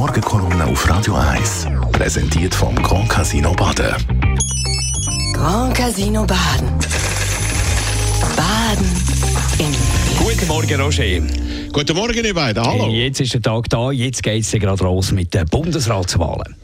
Morgenkolumne auf Radio 1. Präsentiert vom Grand Casino Baden. Grand Casino Baden. Baden im Guten Morgen, Roger. Guten Morgen, ihr beiden. Hallo. Jetzt ist der Tag da, jetzt geht es gerade los mit den Bundesratswahlen.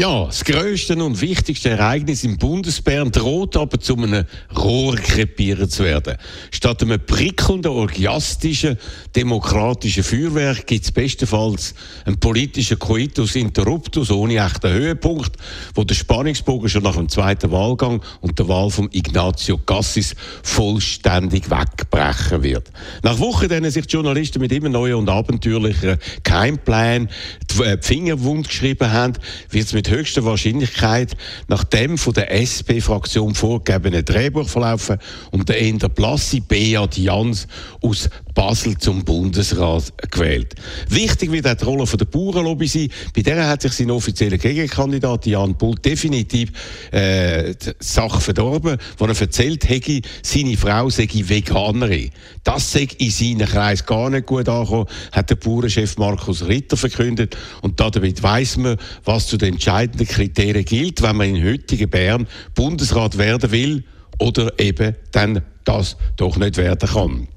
Ja, das grösste und wichtigste Ereignis im Bundesbären droht aber zu einem Rohrkrepieren zu werden. Statt einem prickelnden, orgiastischen, demokratischen Feuerwerk gibt es bestenfalls einen politischen Coitus interruptus ohne echten Höhepunkt, wo der Spannungsbogen schon nach dem zweiten Wahlgang und der Wahl von Ignazio Cassis vollständig wegbrechen wird. Nach Wochen, denen sich die Journalisten mit immer neuen und abenteuerlichen Keimplänen die Finger wund geschrieben haben, wird es mit höchster Wahrscheinlichkeit nach dem von der SP-Fraktion vorgegebenen Drehbuch verlaufen und der eher blasse Beat Jans aus Basel zum Bundesrat gewählt. Wichtig wird auch die Rolle der Bauernlobby sein. Bei der hat sich sein offizieller Gegenkandidat Jan Pult definitiv äh, die Sache verdorben, wo er erzählt hätte, seine Frau sei Veganerin. Das sei in seinem Kreis gar nicht gut angekommen, hat der Bauernchef Markus Ritter verkündet. Und damit weiss man, was zu den entscheidenden Kriterien gilt, wenn man in heutigen Bern Bundesrat werden will oder eben dann das doch nicht werden kann.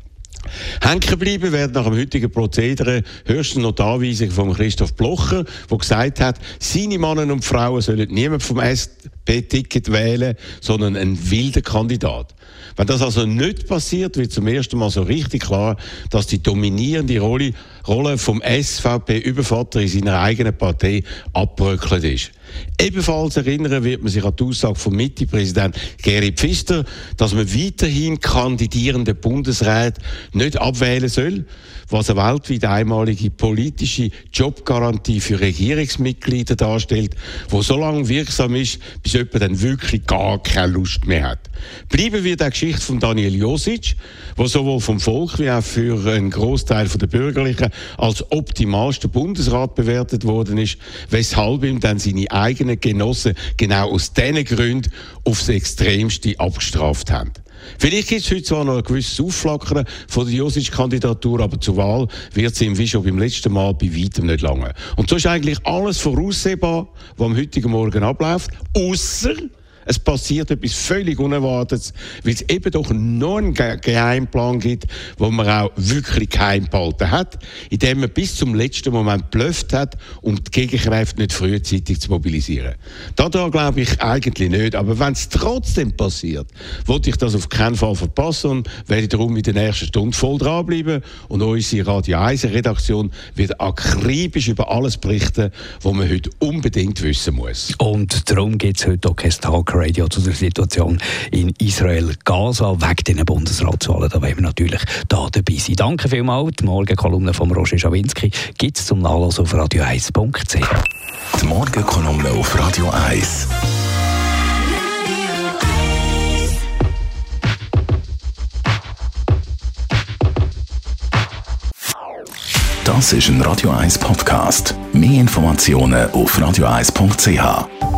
Hängen bleiben werden nach dem heutigen Prozedere höchstens noch die Anweisung von Christoph Blocher, der gesagt hat, seine Männer und Frauen sollen niemand vom SP-Ticket wählen, sondern einen wilden Kandidat. Wenn das also nicht passiert, wird zum ersten Mal so richtig klar, dass die dominierende Rolle, Rolle vom SVP-Übervater in seiner eigenen Partei abbröckelt ist. Ebenfalls erinnern wird man sich an die Aussage vom Mitte-Präsident Geri Pfister, dass man weiterhin kandidierende Bundesräte nicht abwählen soll, was eine weltweit einmalige politische Jobgarantie für Regierungsmitglieder darstellt, wo so lange wirksam ist, bis jemand dann wirklich gar keine Lust mehr hat. Bleiben wir der Geschichte von Daniel Josic, wo sowohl vom Volk wie auch für einen Großteil der Bürgerlichen als optimalster Bundesrat bewertet worden ist, weshalb ihm dann seine eigenen Genossen genau aus diesen Gründen aufs Extremste abgestraft haben. Vielleicht gibt es heute zwar noch ein gewisses Aufflackern von der Josic-Kandidatur, aber zur Wahl wird sie wie schon beim letzten Mal bei weitem nicht lange. Und so ist eigentlich alles voraussehbar, was am heutigen Morgen abläuft, außer es passiert etwas völlig Unerwartetes, weil es eben doch noch einen Geheimplan gibt, wo man auch wirklich geheim behalten hat, indem man bis zum letzten Moment blöfft hat, um die Gegenkräfte nicht frühzeitig zu mobilisieren. Da glaube ich eigentlich nicht. Aber wenn es trotzdem passiert, wollte ich das auf keinen Fall verpassen und werde darum in der nächsten Stunde voll dranbleiben. Und unsere Radio 1 Redaktion wird akribisch über alles berichten, was man heute unbedingt wissen muss. Und darum gibt es heute auch kein Tag Radio zu der Situation in Israel-Gaza wegen den Bundesratswahlen. Da wollen wir natürlich da dabei sein. Danke vielmals. Die Morgenkolumne von Roger Schawinski gibt es zum Nachlesen auf radio1.ch. Die Morgenkolumne auf Radio 1. Das ist ein Radio 1 Podcast. Mehr Informationen auf radio1.ch.